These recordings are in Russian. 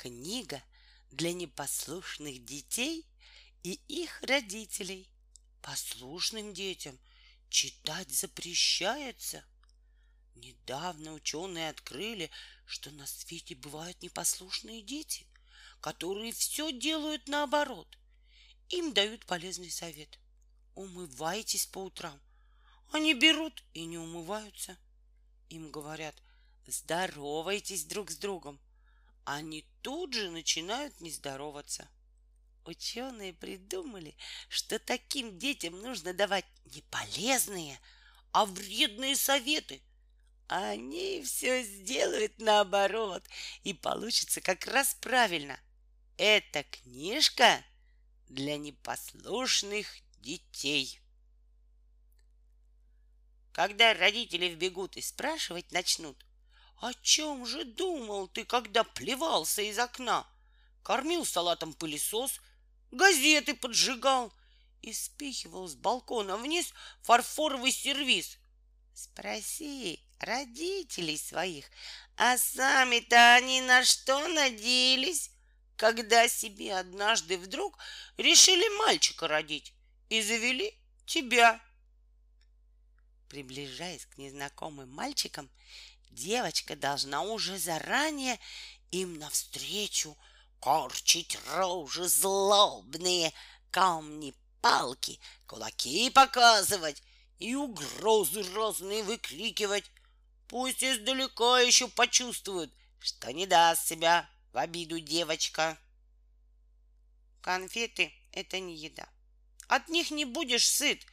Книга для непослушных детей и их родителей. Послушным детям читать запрещается. Недавно ученые открыли, что на свете бывают непослушные дети, которые все делают наоборот. Им дают полезный совет. Умывайтесь по утрам. Они берут и не умываются. Им говорят, здоровайтесь друг с другом. Они тут же начинают не здороваться. Ученые придумали, что таким детям нужно давать не полезные, а вредные советы. Они все сделают наоборот, и получится как раз правильно. Эта книжка для непослушных детей. Когда родители вбегут и спрашивать начнут, о чем же думал ты, когда плевался из окна? Кормил салатом пылесос, газеты поджигал и спихивал с балкона вниз фарфоровый сервиз. Спроси родителей своих, а сами-то они на что надеялись, когда себе однажды вдруг решили мальчика родить и завели тебя. Приближаясь к незнакомым мальчикам, девочка должна уже заранее им навстречу корчить рожи злобные, камни, палки, кулаки показывать и угрозы разные выкрикивать. Пусть издалека еще почувствуют, что не даст себя в обиду девочка. Конфеты — это не еда. От них не будешь сыт.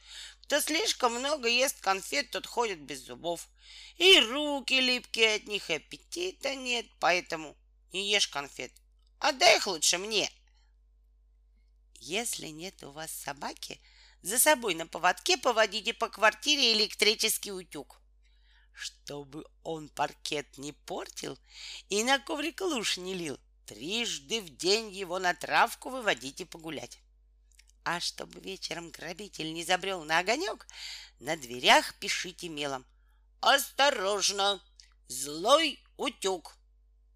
Кто слишком много ест конфет, тот ходит без зубов. И руки липкие от них, и аппетита нет, поэтому не ешь конфет. Отдай их лучше мне. Если нет у вас собаки, за собой на поводке поводите по квартире электрический утюг. Чтобы он паркет не портил и на коврик луж не лил, трижды в день его на травку выводите погулять. А чтобы вечером грабитель не забрел на огонек, на дверях пишите мелом. Осторожно! Злой утюг!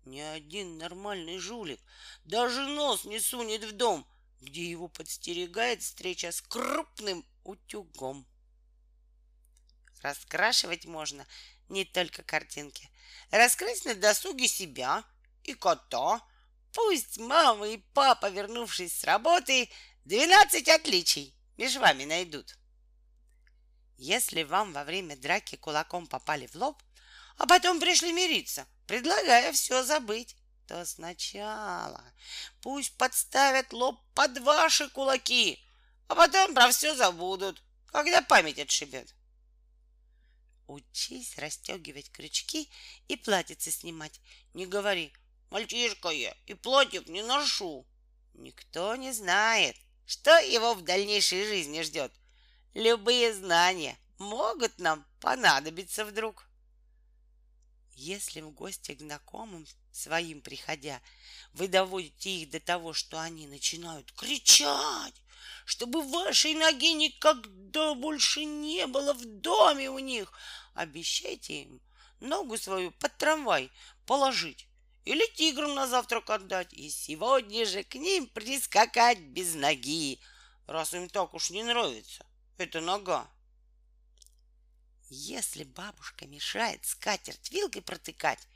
Ни один нормальный жулик даже нос не сунет в дом, где его подстерегает встреча с крупным утюгом. Раскрашивать можно не только картинки. Раскрыть на досуге себя и кота. Пусть мама и папа, вернувшись с работы, двенадцать отличий между вами найдут. Если вам во время драки кулаком попали в лоб, а потом пришли мириться, предлагая все забыть, то сначала пусть подставят лоб под ваши кулаки, а потом про все забудут, когда память отшибет. Учись расстегивать крючки и платьице снимать. Не говори, мальчишка я и платьев не ношу. Никто не знает, что его в дальнейшей жизни ждет. Любые знания могут нам понадобиться вдруг. Если в гости к знакомым своим приходя, вы доводите их до того, что они начинают кричать, чтобы вашей ноги никогда больше не было в доме у них, обещайте им ногу свою под трамвай положить или тиграм на завтрак отдать, и сегодня же к ним прискакать без ноги, раз им так уж не нравится эта нога. Если бабушка мешает скатерть вилкой протыкать,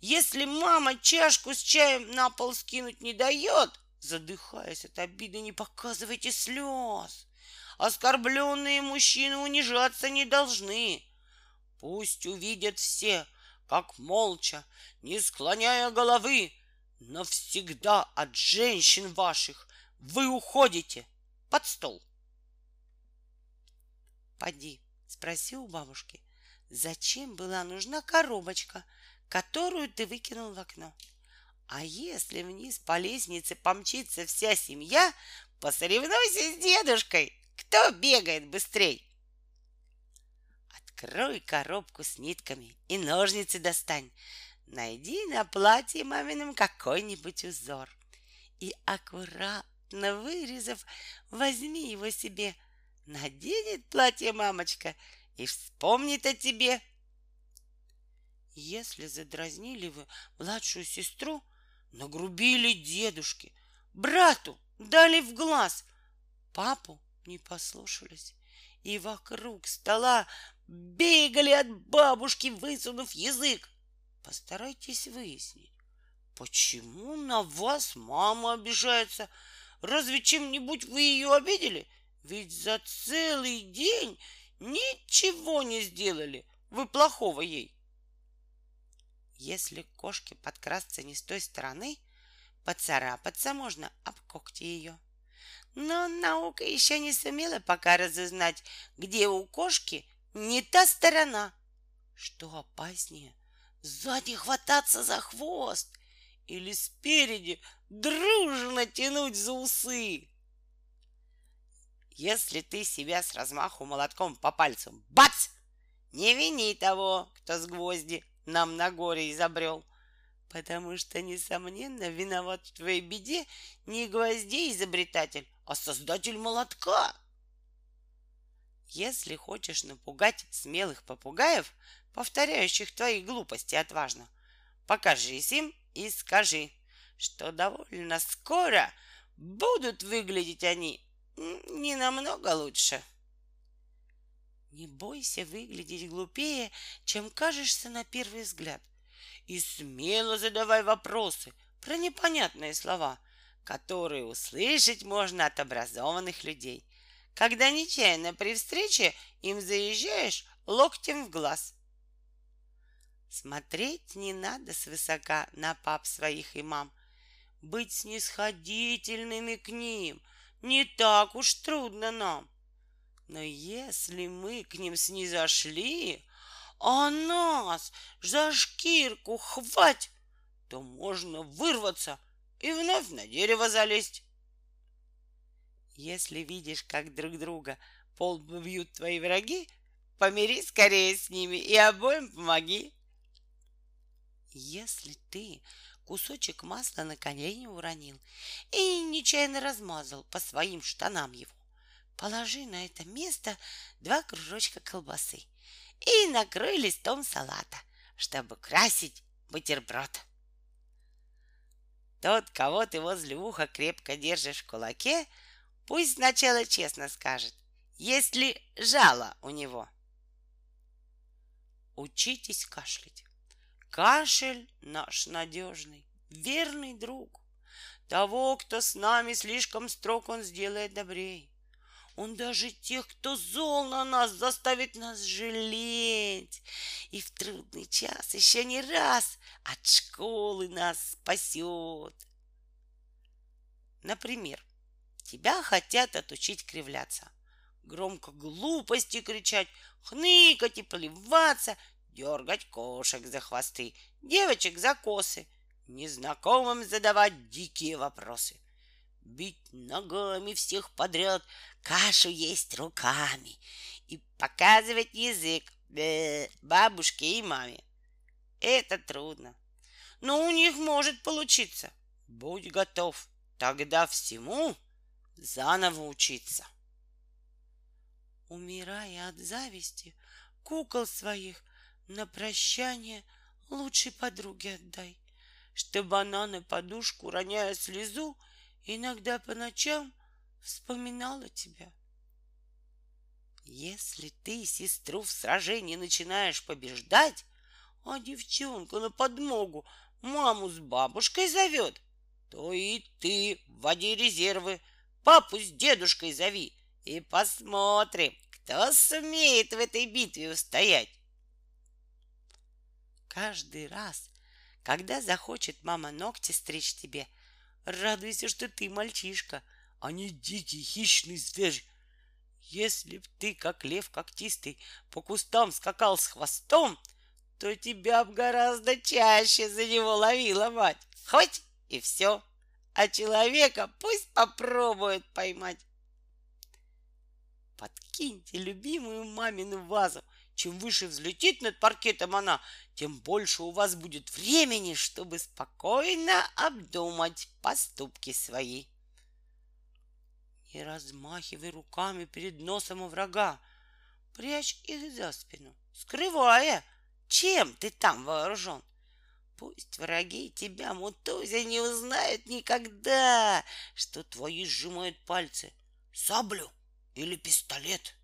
если мама чашку с чаем на пол скинуть не дает, задыхаясь от обиды, не показывайте слез. Оскорбленные мужчины унижаться не должны. Пусть увидят все, как молча, не склоняя головы, навсегда от женщин ваших вы уходите под стол. Поди, спроси у бабушки, зачем была нужна коробочка, которую ты выкинул в окно? А если вниз по лестнице помчится вся семья, посоревнуйся с дедушкой, кто бегает быстрей. Открой коробку с нитками и ножницы достань. Найди на платье мамином какой-нибудь узор. И аккуратно вырезав, возьми его себе – Наденет платье мамочка и вспомнит о тебе. Если задразнили вы младшую сестру, Нагрубили дедушке, брату дали в глаз, папу не послушались. И вокруг стола бегали от бабушки, высунув язык. Постарайтесь выяснить, почему на вас мама обижается. Разве чем-нибудь вы ее обидели? Ведь за целый день ничего не сделали. Вы плохого ей. Если кошке подкрасться не с той стороны, поцарапаться можно об когти ее. Но наука еще не сумела пока разузнать, где у кошки не та сторона. Что опаснее, сзади хвататься за хвост или спереди дружно тянуть за усы. Если ты себя с размаху молотком по пальцу бац, не вини того, кто с гвозди нам на горе изобрел, потому что, несомненно, виноват в твоей беде не гвоздей изобретатель, а создатель молотка. Если хочешь напугать смелых попугаев, повторяющих твои глупости отважно, покажись им и скажи, что довольно скоро будут выглядеть они не намного лучше. Не бойся выглядеть глупее, чем кажешься на первый взгляд. И смело задавай вопросы про непонятные слова, которые услышать можно от образованных людей, когда нечаянно при встрече им заезжаешь локтем в глаз. Смотреть не надо свысока на пап своих и мам. Быть снисходительными к ним не так уж трудно нам. Но если мы к ним снизошли, а нас за шкирку хвать, то можно вырваться и вновь на дерево залезть. Если видишь, как друг друга пол бьют твои враги, помири скорее с ними и обоим помоги. Если ты кусочек масла на колени уронил и нечаянно размазал по своим штанам его, положи на это место два кружочка колбасы и накрой листом салата, чтобы красить бутерброд. Тот, кого ты возле уха крепко держишь в кулаке, пусть сначала честно скажет, есть ли жало у него. Учитесь кашлять. Кашель наш надежный, верный друг. Того, кто с нами слишком строг, он сделает добрей. Он даже тех, кто зол на нас, заставит нас жалеть. И в трудный час еще не раз от школы нас спасет. Например, тебя хотят отучить кривляться, громко глупости кричать, хныкать и плеваться, дергать кошек за хвосты, девочек за косы, незнакомым задавать дикие вопросы — бить ногами всех подряд, кашу есть руками и показывать язык э, бабушке и маме. Это трудно, но у них может получиться. Будь готов, тогда всему заново учиться. Умирая от зависти, кукол своих на прощание лучшей подруге отдай, чтобы она на подушку, роняя слезу, иногда по ночам вспоминала тебя. Если ты сестру в сражении начинаешь побеждать, а девчонка на подмогу маму с бабушкой зовет, то и ты вводи резервы, папу с дедушкой зови, и посмотрим, кто сумеет в этой битве устоять. Каждый раз, когда захочет мама ногти стричь тебе — Радуйся, что ты мальчишка, а не дикий хищный зверь. Если б ты, как лев когтистый, по кустам скакал с хвостом, то тебя б гораздо чаще за него ловила мать. Хоть и все. А человека пусть попробует поймать. Подкиньте любимую мамину вазу. Чем выше взлетит над паркетом она, тем больше у вас будет времени, чтобы спокойно обдумать поступки свои. Не размахивай руками перед носом у врага. Прячь их за спину, скрывая, чем ты там вооружен. Пусть враги тебя, Мутузя, не узнают никогда, что твои сжимают пальцы. Саблю или пистолет?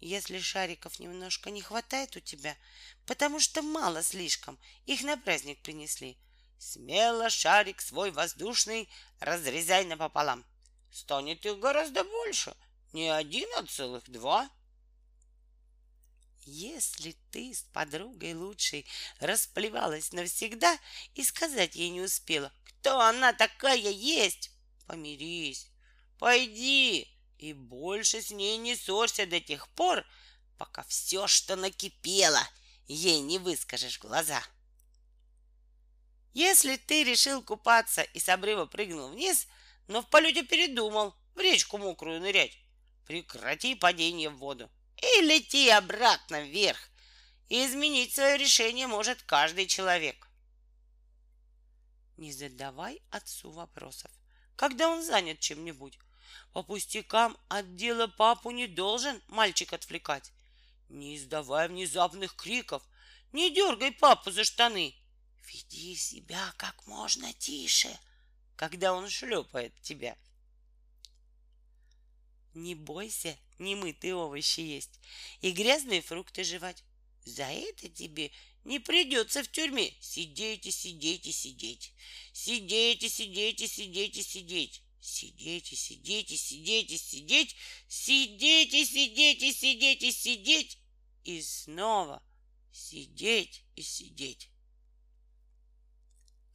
Если шариков немножко не хватает у тебя, потому что мало слишком, их на праздник принесли, смело шарик свой воздушный разрезай напополам. Станет их гораздо больше, не один, а целых два. Если ты с подругой лучшей расплевалась навсегда и сказать ей не успела, кто она такая есть, помирись, пойди и больше с ней не ссорься до тех пор, пока все, что накипело, ей не выскажешь в глаза. Если ты решил купаться и с обрыва прыгнул вниз, но в полете передумал в речку мокрую нырять, прекрати падение в воду и лети обратно вверх. И изменить свое решение может каждый человек. Не задавай отцу вопросов, когда он занят чем-нибудь. По пустякам от дела папу не должен мальчик отвлекать. Не издавай внезапных криков, не дергай папу за штаны. Веди себя как можно тише, когда он шлепает тебя. Не бойся немытые овощи есть и грязные фрукты жевать. За это тебе не придется в тюрьме. Сидите, сидите, сидеть. Сидите, сидите, сидите, сидеть. Сидите, сидите, сидите, сидеть. Сидите, сидите, сидите, сидеть. И снова сидеть и сидеть.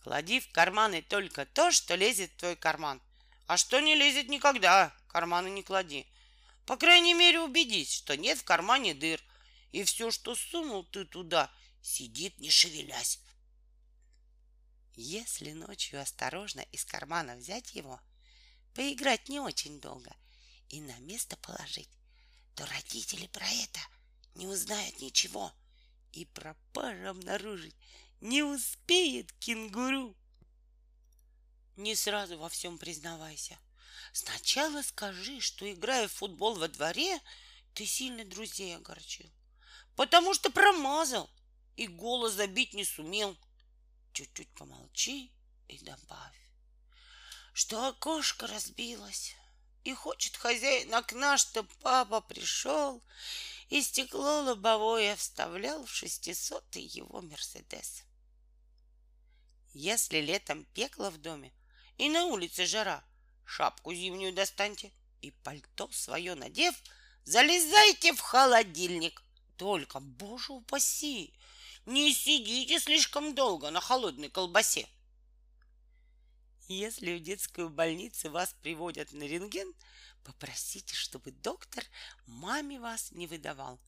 Клади в карманы только то, что лезет в твой карман. А что не лезет никогда, карманы не клади. По крайней мере, убедись, что нет в кармане дыр. И все, что сунул ты туда, сидит, не шевелясь. Если ночью осторожно из кармана взять его, поиграть не очень долго и на место положить, то родители про это не узнают ничего и пропажу обнаружить не успеет кенгуру. Не сразу во всем признавайся. Сначала скажи, что, играя в футбол во дворе, ты сильно друзей огорчил. Потому что промазал и голос забить не сумел. Чуть-чуть помолчи и добавь, что окошко разбилось. И хочет хозяин окна, что папа пришел и стекло лобовое вставлял в шестисотый его Мерседес. Если летом пекло в доме и на улице жара, шапку зимнюю достаньте и пальто свое надев, залезайте в холодильник. Только, боже упаси, не сидите слишком долго на холодной колбасе. Если в детскую больницу вас приводят на рентген, попросите, чтобы доктор маме вас не выдавал.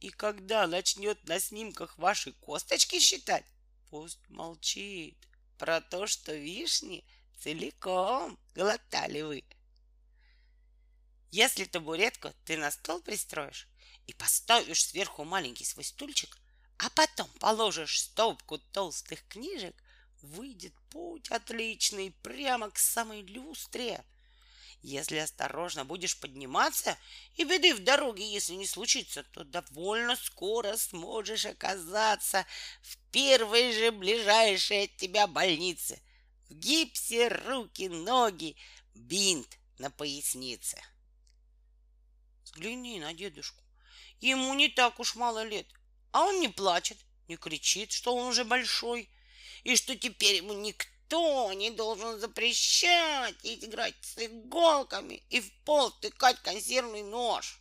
И когда начнет на снимках ваши косточки считать, пусть молчит про то, что вишни целиком глотали вы. Если табуретку ты на стол пристроишь и поставишь сверху маленький свой стульчик, а потом положишь стопку толстых книжек, выйдет путь отличный прямо к самой люстре. Если осторожно будешь подниматься, и беды в дороге, если не случится, то довольно скоро сможешь оказаться в первой же ближайшей от тебя больнице. В гипсе руки, ноги, бинт на пояснице. Взгляни на дедушку. Ему не так уж мало лет, а он не плачет, не кричит, что он уже большой, и что теперь ему никто не должен запрещать играть с иголками и в пол тыкать консервный нож.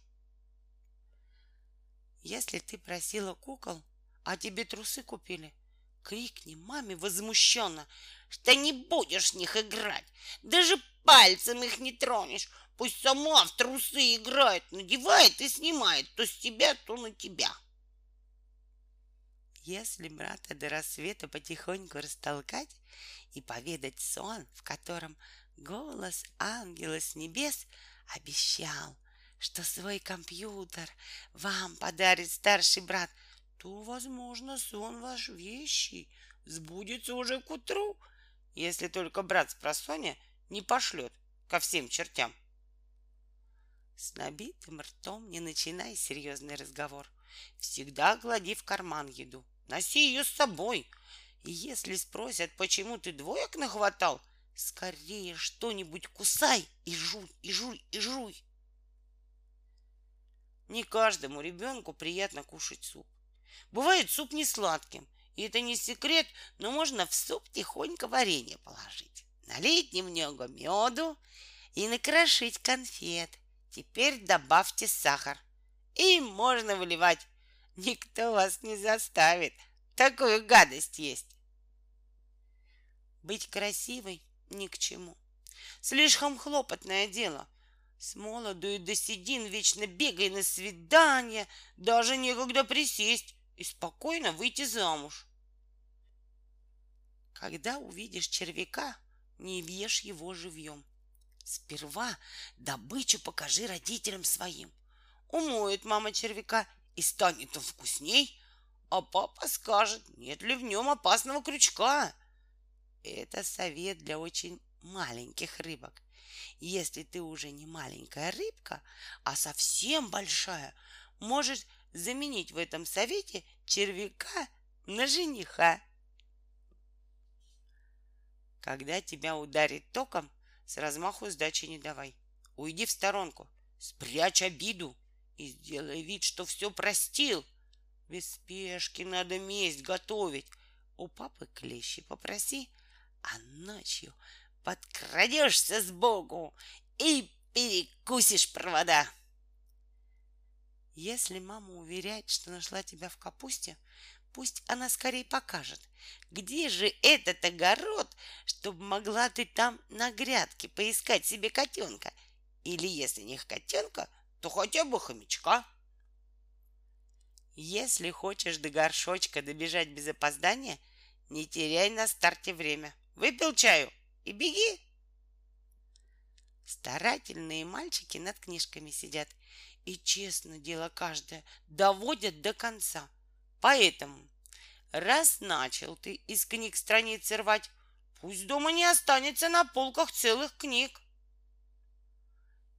Если ты просила кукол, а тебе трусы купили, крикни маме возмущенно, что не будешь в них играть. Даже пальцем их не тронешь. Пусть сама в трусы играет, надевает и снимает то с тебя, то на тебя. Если брата до рассвета потихоньку растолкать и поведать сон, в котором голос ангела с небес обещал, что свой компьютер вам подарит старший брат, то, возможно, сон ваш вещий сбудется уже к утру, если только брат с просоня не пошлет ко всем чертям. С набитым ртом не начинай серьезный разговор. Всегда клади в карман еду носи ее с собой. И если спросят, почему ты двоек нахватал, скорее что-нибудь кусай и жуй, и жуй, и жуй. Не каждому ребенку приятно кушать суп. Бывает суп не сладким, и это не секрет, но можно в суп тихонько варенье положить, налить немного меду и накрошить конфет. Теперь добавьте сахар. И можно выливать. Никто вас не заставит. Такую гадость есть. Быть красивой ни к чему. Слишком хлопотное дело. С молоду и до седин вечно бегай на свидания, даже некогда присесть и спокойно выйти замуж. Когда увидишь червяка, не въешь его живьем. Сперва добычу покажи родителям своим. Умоет мама червяка, и станет он вкусней, а папа скажет, нет ли в нем опасного крючка. Это совет для очень маленьких рыбок. Если ты уже не маленькая рыбка, а совсем большая, можешь заменить в этом совете червяка на жениха. Когда тебя ударит током, с размаху сдачи не давай. Уйди в сторонку, спрячь обиду и сделай вид, что все простил. Без спешки надо месть готовить. У папы клещи попроси, а ночью подкрадешься сбоку и перекусишь провода. Если мама уверяет, что нашла тебя в капусте, пусть она скорее покажет, где же этот огород, чтобы могла ты там на грядке поискать себе котенка. Или если не котенка, то хотя бы хомячка. Если хочешь до горшочка добежать без опоздания, не теряй на старте время. Выпил чаю и беги. Старательные мальчики над книжками сидят и честно дело каждое доводят до конца. Поэтому, раз начал ты из книг страницы рвать, пусть дома не останется на полках целых книг.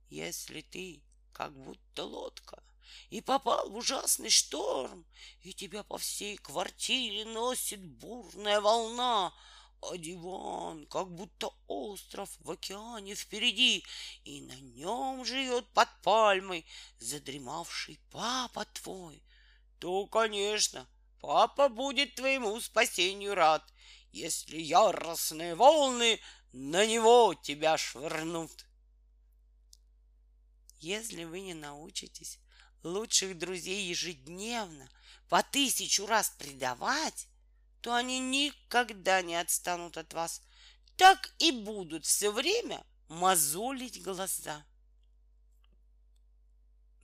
Если ты как будто лодка, и попал в ужасный шторм, и тебя по всей квартире носит бурная волна, а диван, как будто остров в океане впереди, и на нем живет под пальмой задремавший папа твой, то, конечно, папа будет твоему спасению рад, если яростные волны на него тебя швырнут. Если вы не научитесь лучших друзей ежедневно по тысячу раз предавать, то они никогда не отстанут от вас. Так и будут все время мозолить глаза.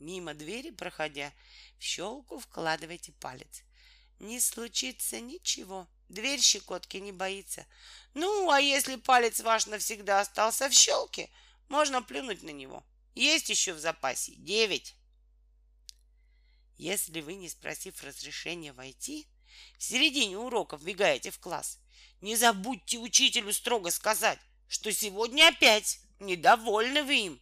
Мимо двери проходя, в щелку вкладывайте палец. Не случится ничего. Дверь щекотки не боится. Ну, а если палец ваш навсегда остался в щелке, можно плюнуть на него. Есть еще в запасе девять. Если вы, не спросив разрешения войти, в середине урока вбегаете в класс, не забудьте учителю строго сказать, что сегодня опять недовольны вы им.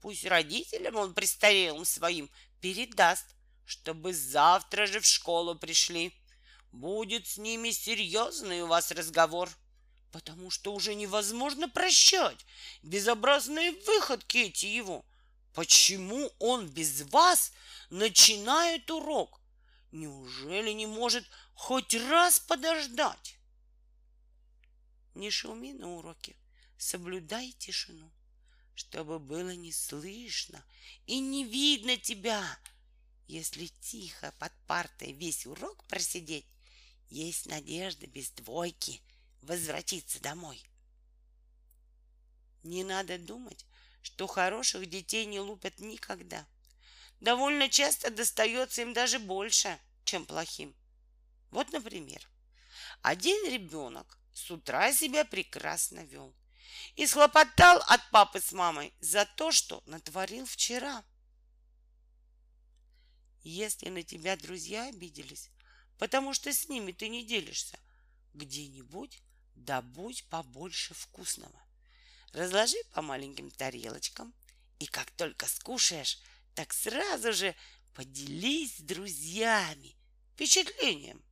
Пусть родителям он престарелым своим передаст, чтобы завтра же в школу пришли. Будет с ними серьезный у вас разговор потому что уже невозможно прощать безобразные выходки эти его. Почему он без вас начинает урок? Неужели не может хоть раз подождать? Не шуми на уроке, соблюдай тишину, чтобы было не слышно и не видно тебя. Если тихо под партой весь урок просидеть, есть надежда без двойки — возвратиться домой. Не надо думать, что хороших детей не лупят никогда. Довольно часто достается им даже больше, чем плохим. Вот, например, один ребенок с утра себя прекрасно вел и схлопотал от папы с мамой за то, что натворил вчера. Если на тебя друзья обиделись, потому что с ними ты не делишься, где-нибудь добудь побольше вкусного. Разложи по маленьким тарелочкам, и как только скушаешь, так сразу же поделись с друзьями впечатлением.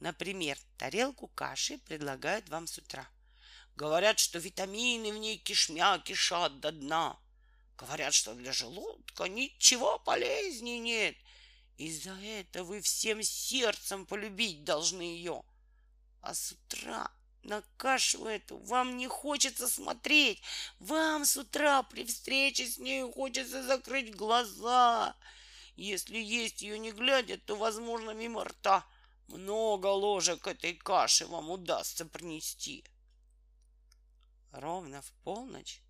Например, тарелку каши предлагают вам с утра. Говорят, что витамины в ней кишмя кишат до дна. Говорят, что для желудка ничего полезнее нет. И за это вы всем сердцем полюбить должны ее. А с утра на кашу эту вам не хочется смотреть. Вам с утра при встрече с ней хочется закрыть глаза. Если есть ее не глядя, то, возможно, мимо рта много ложек этой каши вам удастся принести. Ровно в полночь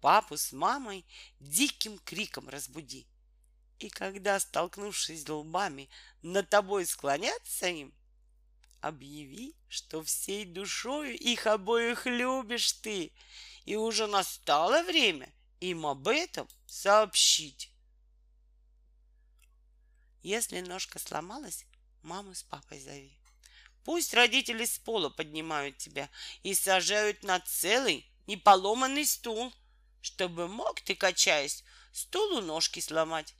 папу с мамой диким криком разбуди. И когда, столкнувшись лбами, над тобой склонятся им, объяви, что всей душою их обоих любишь ты, и уже настало время им об этом сообщить. Если ножка сломалась, маму с папой зови. Пусть родители с пола поднимают тебя и сажают на целый неполоманный стул, чтобы мог ты, качаясь, стулу ножки сломать.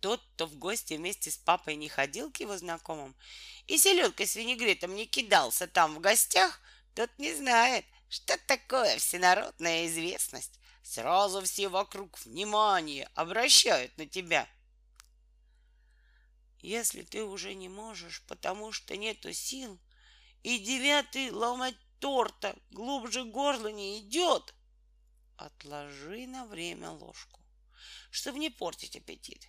Тот, кто в гости вместе с папой не ходил к его знакомым и селедкой с винегретом не кидался там в гостях, тот не знает, что такое всенародная известность. Сразу все вокруг внимание обращают на тебя. Если ты уже не можешь, потому что нету сил, и девятый ломать торта глубже горла не идет, отложи на время ложку, чтобы не портить аппетит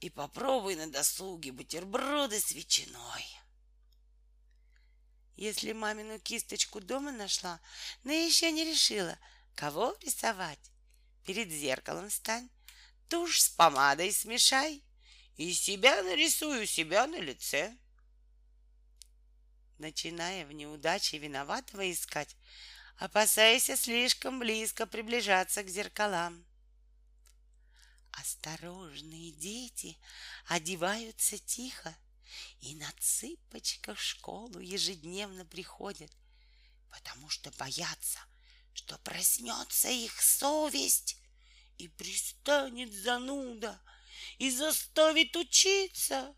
и попробуй на досуге бутерброды с ветчиной. Если мамину кисточку дома нашла, но еще не решила, кого рисовать, перед зеркалом стань, тушь с помадой смешай и себя нарисую себя на лице. Начиная в неудаче виноватого искать, опасайся слишком близко приближаться к зеркалам. Осторожные дети одеваются тихо и на цыпочках в школу ежедневно приходят, потому что боятся, что проснется их совесть и пристанет зануда и заставит учиться.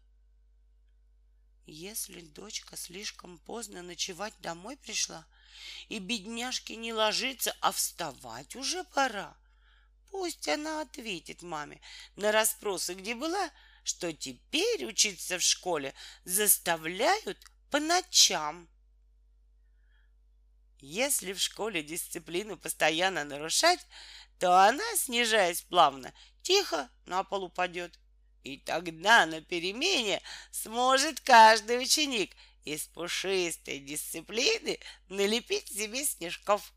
Если дочка слишком поздно ночевать домой пришла, и бедняжке не ложится, а вставать уже пора, Пусть она ответит маме на расспросы, где была, что теперь учиться в школе заставляют по ночам. Если в школе дисциплину постоянно нарушать, то она, снижаясь плавно, тихо на пол упадет. И тогда на перемене сможет каждый ученик из пушистой дисциплины налепить себе снежков.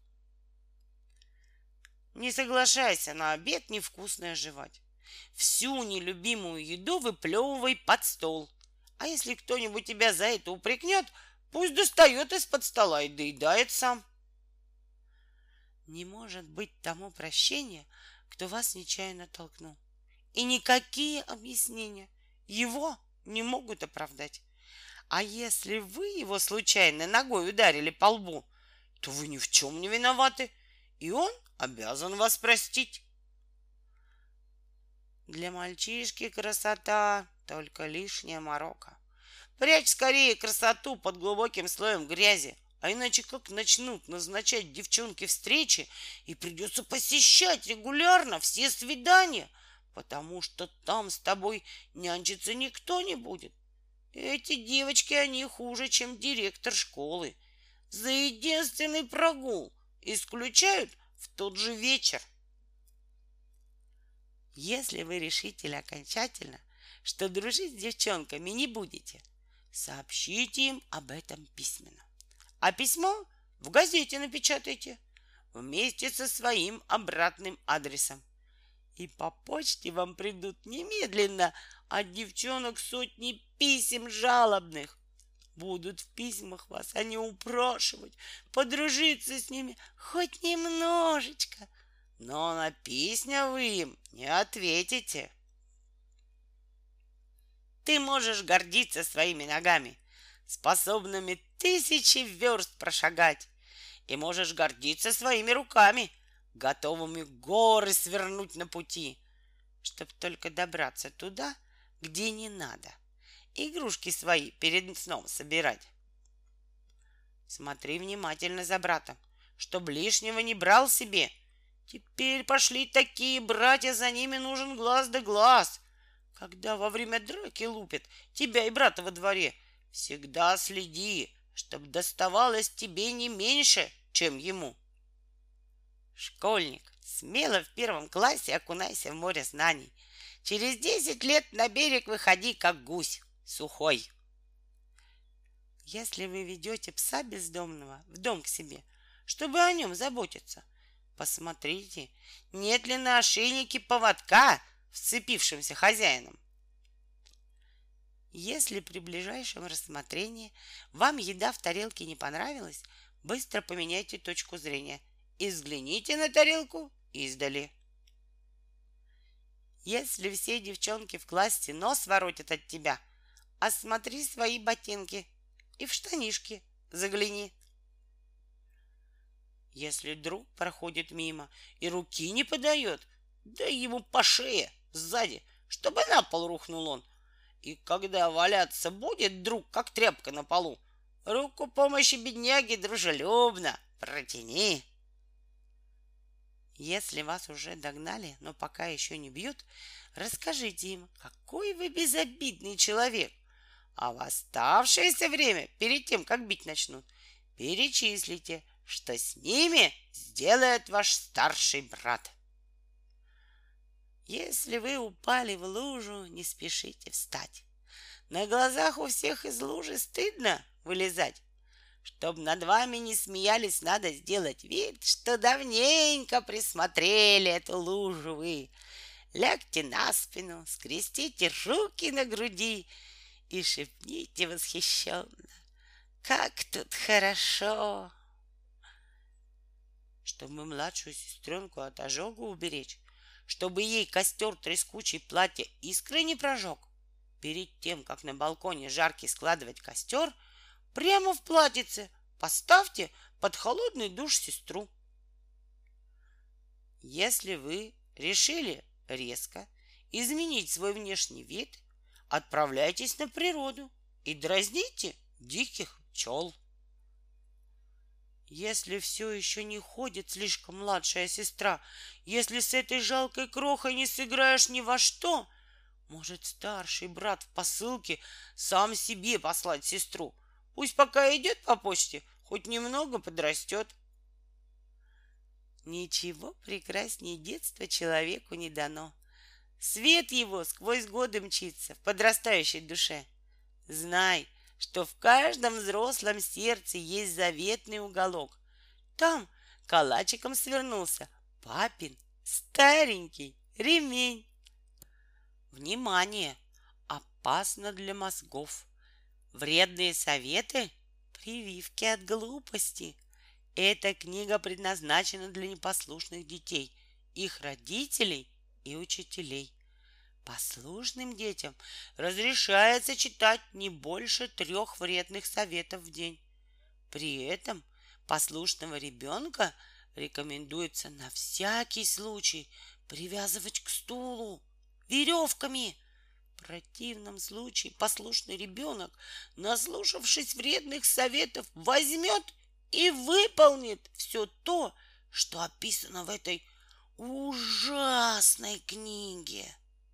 Не соглашайся на обед невкусное жевать. Всю нелюбимую еду выплевывай под стол. А если кто-нибудь тебя за это упрекнет, пусть достает из-под стола и доедает сам. Не может быть тому прощения, кто вас нечаянно толкнул. И никакие объяснения его не могут оправдать. А если вы его случайно ногой ударили по лбу, то вы ни в чем не виноваты, и он обязан вас простить. Для мальчишки красота только лишняя морока. Прячь скорее красоту под глубоким слоем грязи, а иначе как начнут назначать девчонки встречи и придется посещать регулярно все свидания, потому что там с тобой нянчиться никто не будет. Эти девочки, они хуже, чем директор школы. За единственный прогул исключают в тот же вечер. Если вы решите окончательно, что дружить с девчонками не будете, сообщите им об этом письменно. А письмо в газете напечатайте вместе со своим обратным адресом. И по почте вам придут немедленно от девчонок сотни писем жалобных. Будут в письмах вас они упрашивать, подружиться с ними хоть немножечко. Но на письма вы им не ответите. Ты можешь гордиться своими ногами, способными тысячи верст прошагать. И можешь гордиться своими руками, готовыми горы свернуть на пути, чтобы только добраться туда, где не надо — игрушки свои перед сном собирать. Смотри внимательно за братом, чтоб лишнего не брал себе. Теперь пошли такие братья, за ними нужен глаз да глаз. Когда во время драки лупят тебя и брата во дворе, всегда следи, чтоб доставалось тебе не меньше, чем ему. Школьник, смело в первом классе окунайся в море знаний. Через десять лет на берег выходи, как гусь, сухой. Если вы ведете пса бездомного в дом к себе, чтобы о нем заботиться, посмотрите, нет ли на ошейнике поводка, вцепившимся хозяином. Если при ближайшем рассмотрении вам еда в тарелке не понравилась, быстро поменяйте точку зрения и взгляните на тарелку издали. Если все девчонки в классе нос воротят от тебя, осмотри свои ботинки и в штанишки загляни. Если друг проходит мимо и руки не подает, дай ему по шее сзади, чтобы на пол рухнул он. И когда валяться будет друг, как тряпка на полу, руку помощи бедняги дружелюбно протяни. Если вас уже догнали, но пока еще не бьют, расскажите им, какой вы безобидный человек. А в оставшееся время, перед тем, как бить начнут, перечислите, что с ними сделает ваш старший брат. Если вы упали в лужу, не спешите встать. На глазах у всех из лужи стыдно вылезать. Чтоб над вами не смеялись, надо сделать вид, что давненько присмотрели эту лужу вы. Лягте на спину, скрестите руки на груди и шепните восхищенно. Как тут хорошо! Чтобы младшую сестренку от ожога уберечь, чтобы ей костер трескучий платье искры не прожег, перед тем, как на балконе жаркий складывать костер — Прямо в платьице поставьте под холодный душ сестру. Если вы решили резко изменить свой внешний вид, отправляйтесь на природу и дразните диких пчел. Если все еще не ходит слишком младшая сестра, если с этой жалкой крохой не сыграешь ни во что, может старший брат в посылке сам себе послать сестру — Пусть пока идет по почте, хоть немного подрастет. Ничего прекраснее детства человеку не дано. Свет его сквозь годы мчится в подрастающей душе. Знай, что в каждом взрослом сердце есть заветный уголок. Там калачиком свернулся папин старенький ремень. Внимание! Опасно для мозгов. Вредные советы — прививки от глупости. Эта книга предназначена для непослушных детей, их родителей и учителей. Послушным детям разрешается читать не больше трех вредных советов в день. При этом послушного ребенка рекомендуется на всякий случай привязывать к стулу веревками – противном случае послушный ребенок, наслушавшись вредных советов, возьмет и выполнит все то, что описано в этой ужасной книге.